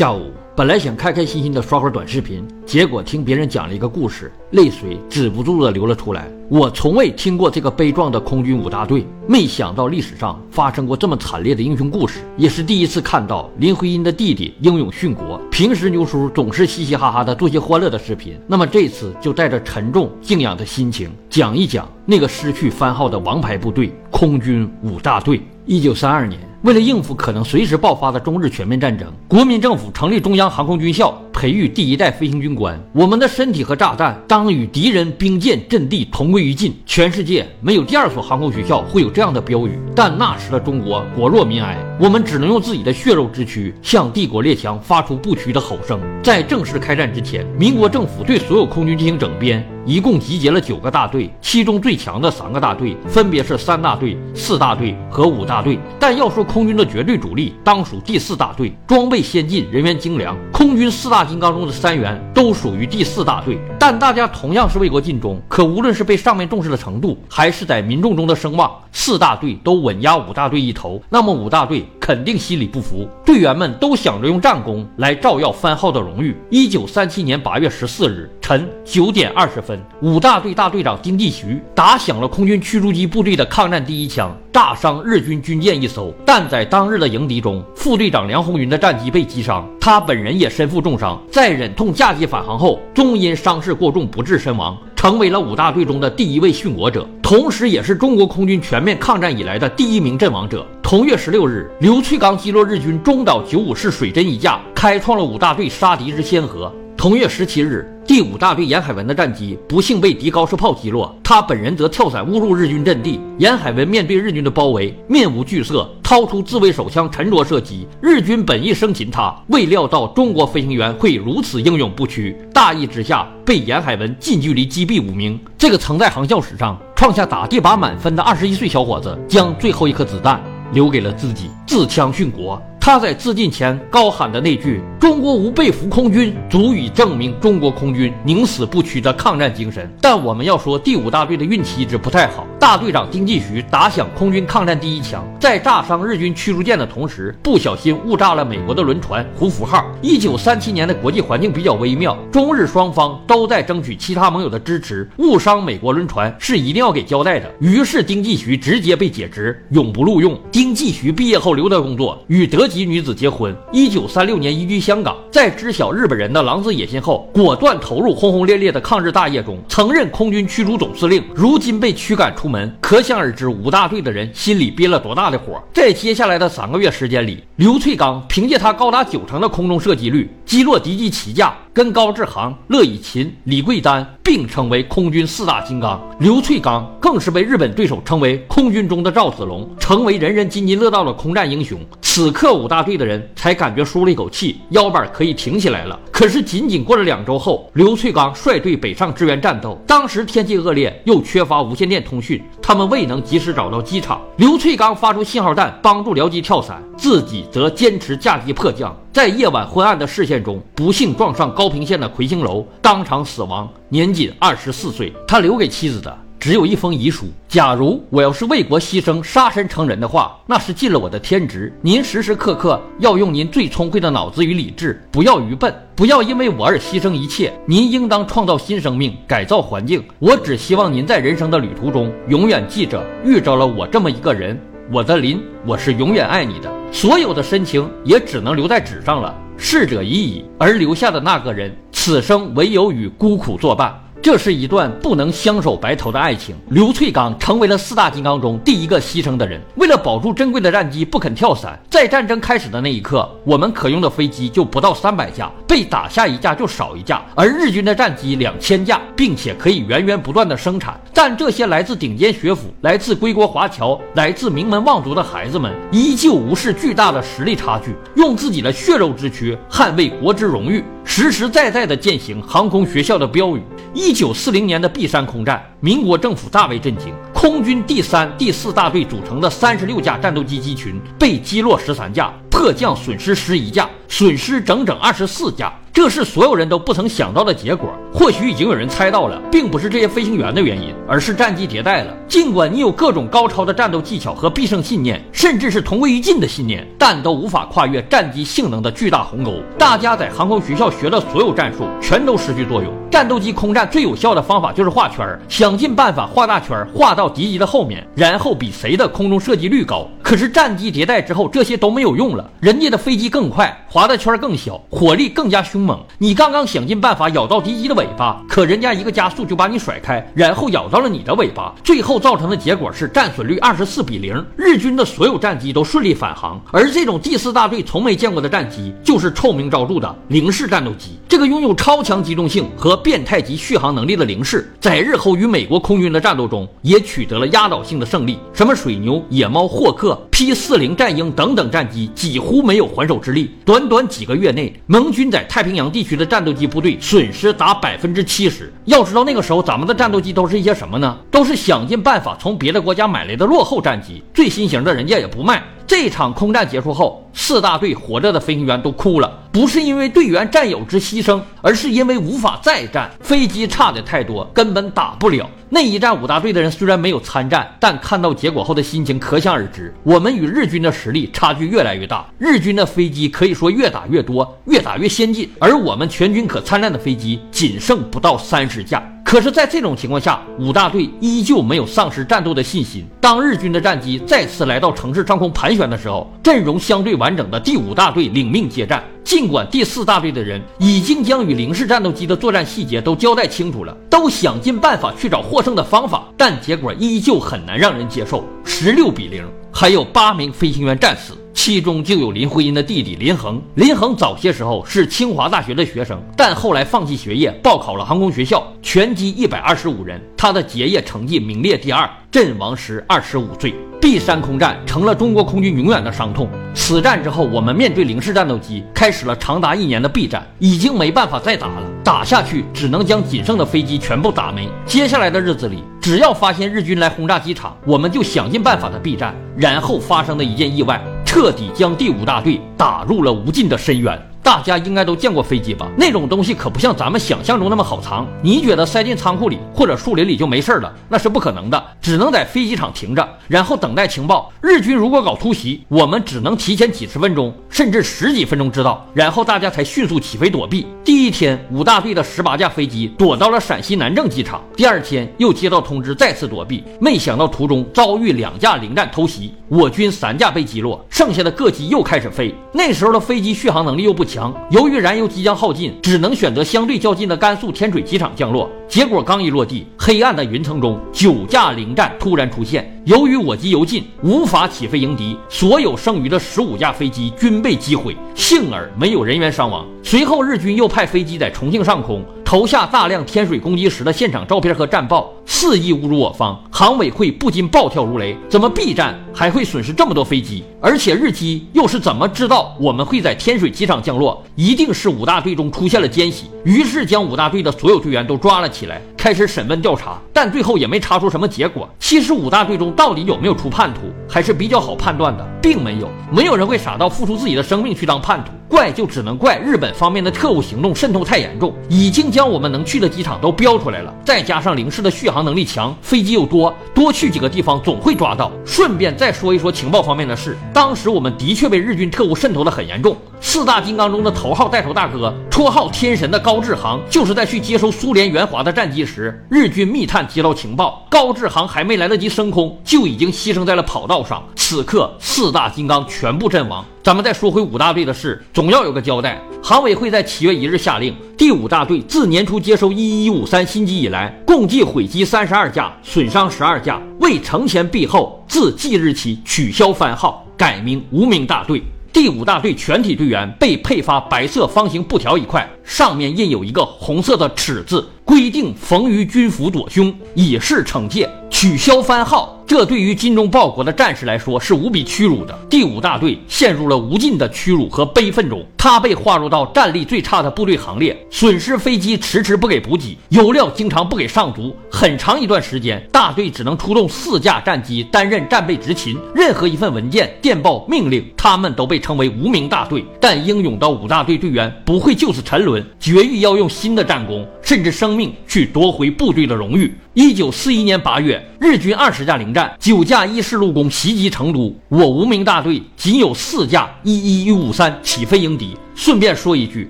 下午本来想开开心心的刷会儿短视频，结果听别人讲了一个故事，泪水止不住的流了出来。我从未听过这个悲壮的空军五大队，没想到历史上发生过这么惨烈的英雄故事，也是第一次看到林徽因的弟弟英勇殉国。平时牛叔总是嘻嘻哈哈的做些欢乐的视频，那么这次就带着沉重敬仰的心情，讲一讲那个失去番号的王牌部队——空军五大队。一九三二年。为了应付可能随时爆发的中日全面战争，国民政府成立中央航空军校，培育第一代飞行军官。我们的身体和炸弹当与敌人兵舰阵地同归于尽。全世界没有第二所航空学校会有这样的标语。但那时的中国国弱民哀，我们只能用自己的血肉之躯向帝国列强发出不屈的吼声。在正式开战之前，民国政府对所有空军进行整编。一共集结了九个大队，其中最强的三个大队分别是三大队、四大队和五大队。但要说空军的绝对主力，当属第四大队，装备先进，人员精良。空军四大金刚中的三元都属于第四大队。但大家同样是为国尽忠，可无论是被上面重视的程度，还是在民众中的声望，四大队都稳压五大队一头。那么五大队肯定心里不服，队员们都想着用战功来照耀番号的荣誉。一九三七年八月十四日晨九点二十分。五大队大队长丁继徐打响了空军驱逐机部队的抗战第一枪，炸伤日军军舰一艘。但在当日的迎敌中，副队长梁红云的战机被击伤，他本人也身负重伤。在忍痛驾机返航后，终因伤势过重不治身亡，成为了五大队中的第一位殉国者，同时也是中国空军全面抗战以来的第一名阵亡者。同月十六日，刘翠刚击落日军中岛九五式水针一架，开创了五大队杀敌之先河。同月十七日，第五大队严海文的战机不幸被敌高射炮击落，他本人则跳伞误入日军阵地。严海文面对日军的包围，面无惧色，掏出自卫手枪沉着射击。日军本意生擒他，未料到中国飞行员会如此英勇不屈，大意之下被严海文近距离击毙五名。这个曾在航校史上创下打第八满分的二十一岁小伙子，将最后一颗子弹留给了自己，自强殉国。他在自尽前高喊的那句“中国无被俘空军”，足以证明中国空军宁死不屈的抗战精神。但我们要说，第五大队的运气一直不太好。大队长丁继徐打响空军抗战第一枪，在炸伤日军驱逐舰的同时，不小心误炸了美国的轮船“胡福号”。一九三七年的国际环境比较微妙，中日双方都在争取其他盟友的支持，误伤美国轮船是一定要给交代的。于是丁继徐直接被解职，永不录用。丁继徐毕业后留德工作，与德。及女子结婚，一九三六年移居香港，在知晓日本人的狼子野心后，果断投入轰轰烈烈的抗日大业中，曾任空军驱逐总司令，如今被驱赶出门，可想而知五大队的人心里憋了多大的火。在接下来的三个月时间里，刘翠刚凭借他高达九成的空中射击率，击落敌机七架。跟高志航、乐以琴、李桂丹并称为空军四大金刚，刘翠刚更是被日本对手称为空军中的赵子龙，成为人人津津乐道的空战英雄。此刻五大队的人才感觉舒了一口气，腰板可以挺起来了。可是仅仅过了两周后，刘翠刚率队北上支援战斗，当时天气恶劣，又缺乏无线电通讯，他们未能及时找到机场。刘翠刚发出信号弹帮助僚机跳伞，自己则坚持驾机迫降。在夜晚昏暗的视线中，不幸撞上高平县的魁星楼，当场死亡，年仅二十四岁。他留给妻子的只有一封遗书：假如我要是为国牺牲、杀身成仁的话，那是尽了我的天职。您时时刻刻要用您最聪慧的脑子与理智，不要愚笨，不要因为我而牺牲一切。您应当创造新生命，改造环境。我只希望您在人生的旅途中，永远记着遇着了我这么一个人。我的林，我是永远爱你的。所有的深情也只能留在纸上了，逝者已矣，而留下的那个人，此生唯有与孤苦作伴。这是一段不能相守白头的爱情。刘翠刚成为了四大金刚中第一个牺牲的人。为了保住珍贵的战机，不肯跳伞。在战争开始的那一刻，我们可用的飞机就不到三百架，被打下一架就少一架，而日军的战机两千架，并且可以源源不断的生产。但这些来自顶尖学府、来自归国华侨、来自名门望族的孩子们，依旧无视巨大的实力差距，用自己的血肉之躯捍卫国之荣誉。实实在在地践行航空学校的标语。一九四零年的璧山空战，民国政府大为震惊。空军第三、第四大队组成的三十六架战斗机机群被击落十三架，迫降损失十一架。损失整整二十四架。这是所有人都不曾想到的结果。或许已经有人猜到了，并不是这些飞行员的原因，而是战机迭代了。尽管你有各种高超的战斗技巧和必胜信念，甚至是同归于尽的信念，但都无法跨越战机性能的巨大鸿沟。大家在航空学校学的所有战术，全都失去作用。战斗机空战最有效的方法就是画圈儿，想尽办法画大圈儿，画到敌机的后面，然后比谁的空中射击率高。可是战机迭代之后，这些都没有用了。人家的飞机更快，划的圈更小，火力更加凶猛。你刚刚想尽办法咬到敌机的尾巴，可人家一个加速就把你甩开，然后咬到了你的尾巴。最后造成的结果是战损率二十四比零，日军的所有战机都顺利返航。而这种第四大队从没见过的战机，就是臭名昭著的零式战斗机。这个拥有超强机动性和变态级续航能力的零式，在日后与美国空军的战斗中也取得了压倒性的胜利。什么水牛、野猫、霍克。P 四零战鹰等等战机几乎没有还手之力，短短几个月内，盟军在太平洋地区的战斗机部队损失达百分之七十。要知道那个时候咱们的战斗机都是一些什么呢？都是想尽办法从别的国家买来的落后战机，最新型的人家也不卖。这场空战结束后，四大队活着的飞行员都哭了，不是因为队员战友之牺牲，而是因为无法再战，飞机差的太多，根本打不了。那一战五大队的人虽然没有参战，但看到结果后的心情可想而知。我们与日军的实力差距越来越大，日军的飞机可以说越打越多，越打越先进，而我们全军可参战的飞机仅剩不到三十架。可是，在这种情况下，五大队依旧没有丧失战斗的信心。当日军的战机再次来到城市上空盘旋的时候，阵容相对完整的第五大队领命接战。尽管第四大队的人已经将与零式战斗机的作战细节都交代清楚了，都想尽办法去找获胜的方法，但结果依旧很难让人接受。十六比零，还有八名飞行员战死。其中就有林徽因的弟弟林恒。林恒早些时候是清华大学的学生，但后来放弃学业，报考了航空学校，全机一百二十五人，他的结业成绩名列第二，阵亡时二十五岁。璧山空战成了中国空军永远的伤痛。此战之后，我们面对零式战斗机，开始了长达一年的避战，已经没办法再打了。打下去，只能将仅剩的飞机全部打没。接下来的日子里，只要发现日军来轰炸机场，我们就想尽办法的避战。然后发生的一件意外。彻底将第五大队打入了无尽的深渊。大家应该都见过飞机吧？那种东西可不像咱们想象中那么好藏。你觉得塞进仓库里或者树林里就没事了？那是不可能的，只能在飞机场停着，然后等待情报。日军如果搞突袭，我们只能提前几十分钟，甚至十几分钟知道，然后大家才迅速起飞躲避。第一天，五大队的十八架飞机躲到了陕西南郑机场。第二天又接到通知，再次躲避，没想到途中遭遇两架零战偷袭，我军三架被击落，剩下的各机又开始飞。那时候的飞机续航能力又不强。强，由于燃油即将耗尽，只能选择相对较近的甘肃天水机场降落。结果刚一落地，黑暗的云层中，九架零战突然出现。由于我机油尽，无法起飞迎敌，所有剩余的十五架飞机均被击毁，幸而没有人员伤亡。随后，日军又派飞机在重庆上空投下大量天水攻击时的现场照片和战报，肆意侮辱我方。航委会不禁暴跳如雷：怎么 B 站还会损失这么多飞机？而且日机又是怎么知道我们会在天水机场降落？一定是五大队中出现了奸细，于是将五大队的所有队员都抓了起来，开始审问调查。查但最后也没查出什么结果。七十五大队中到底有没有出叛徒，还是比较好判断的，并没有，没有人会傻到付出自己的生命去当叛徒。怪就只能怪日本方面的特务行动渗透太严重，已经将我们能去的机场都标出来了。再加上零式的续航能力强，飞机又多，多去几个地方总会抓到。顺便再说一说情报方面的事，当时我们的确被日军特务渗透的很严重。四大金刚中的头号带头大哥，绰号天神的高志航，就是在去接收苏联援华的战机时，日军密探接到情报，高志航还没来得及升空，就已经牺牲在了跑道上。此刻四大金刚全部阵亡。咱们再说回五大队的事，总要有个交代。航委会在七月一日下令，第五大队自年初接收一一五三新机以来，共计毁机三十二架，损伤十二架，为承前避后，自即日起取消番号，改名无名大队。第五大队全体队员被配发白色方形布条一块，上面印有一个红色的“耻”字，规定缝于军服左胸，以示惩戒。取消番号。这对于精忠报国的战士来说是无比屈辱的。第五大队陷入了无尽的屈辱和悲愤中，他被划入到战力最差的部队行列，损失飞机迟迟不给补给，油料经常不给上足，很长一段时间，大队只能出动四架战机担任战备执勤，任何一份文件、电报、命令，他们都被称为无名大队。但英勇的五大队队员不会就此沉沦，决意要用新的战功，甚至生命去夺回部队的荣誉。一九四一年八月，日军二十架零战，九架伊式陆攻袭击成都，我无名大队仅有四架一一一五三起飞迎敌。顺便说一句，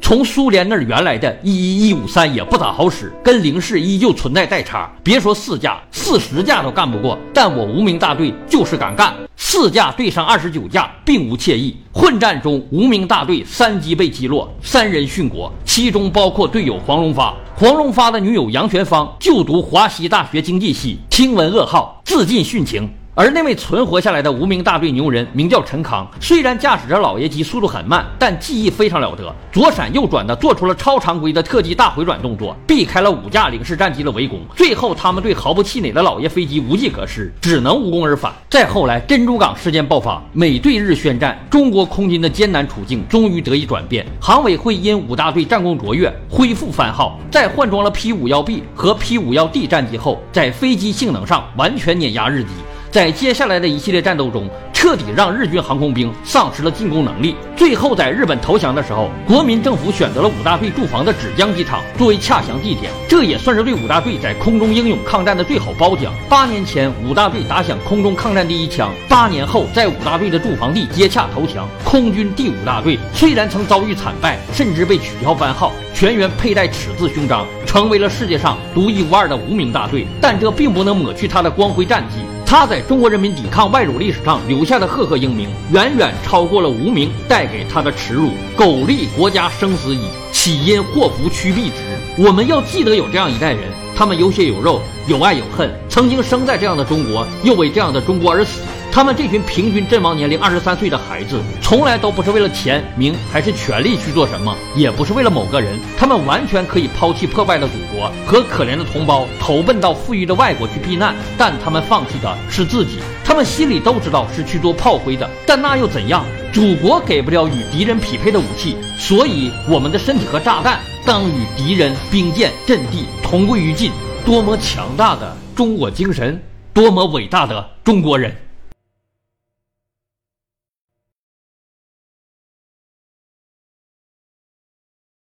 从苏联那儿原来的一一一五三也不咋好使，跟零式依旧存在代差。别说四架，四十架都干不过。但我无名大队就是敢干，四架对上二十九架，并无惬意。混战中，无名大队三机被击落，三人殉国，其中包括队友黄荣发。黄荣发的女友杨全芳就读华西大学经济系，听闻噩耗，自尽殉情。而那位存活下来的无名大队牛人名叫陈康，虽然驾驶着老爷机速度很慢，但技艺非常了得，左闪右转的做出了超常规的特技大回转动作，避开了五架零式战机的围攻。最后，他们对毫不气馁的老爷飞机无计可施，只能无功而返。再后来，珍珠港事件爆发，美对日宣战，中国空军的艰难处境终于得以转变。航委会因五大队战功卓越，恢复番号，在换装了 P 五幺 B 和 P 五幺 D 战机后，在飞机性能上完全碾压日机。在接下来的一系列战斗中，彻底让日军航空兵丧失了进攻能力。最后，在日本投降的时候，国民政府选择了五大队驻防的芷江机场作为洽降地点，这也算是对五大队在空中英勇抗战的最好褒奖。八年前，五大队打响空中抗战第一枪；八年后，在五大队的驻防地接洽投降。空军第五大队虽然曾遭遇惨败，甚至被取消番号，全员佩戴尺字勋章，成为了世界上独一无二的无名大队，但这并不能抹去他的光辉战绩。他在中国人民抵抗外辱历史上留下的赫赫英名，远远超过了无名带给他的耻辱。苟利国家生死以，岂因祸福趋避之？我们要记得有这样一代人，他们有血有肉，有爱有恨，曾经生在这样的中国，又为这样的中国而死。他们这群平均阵亡年龄二十三岁的孩子，从来都不是为了钱、名还是权力去做什么，也不是为了某个人。他们完全可以抛弃破败的祖国和可怜的同胞，投奔到富裕的外国去避难。但他们放弃的是自己。他们心里都知道是去做炮灰的，但那又怎样？祖国给不了与敌人匹配的武器，所以我们的身体和炸弹当与敌人兵舰阵地同归于尽。多么强大的中国精神！多么伟大的中国人！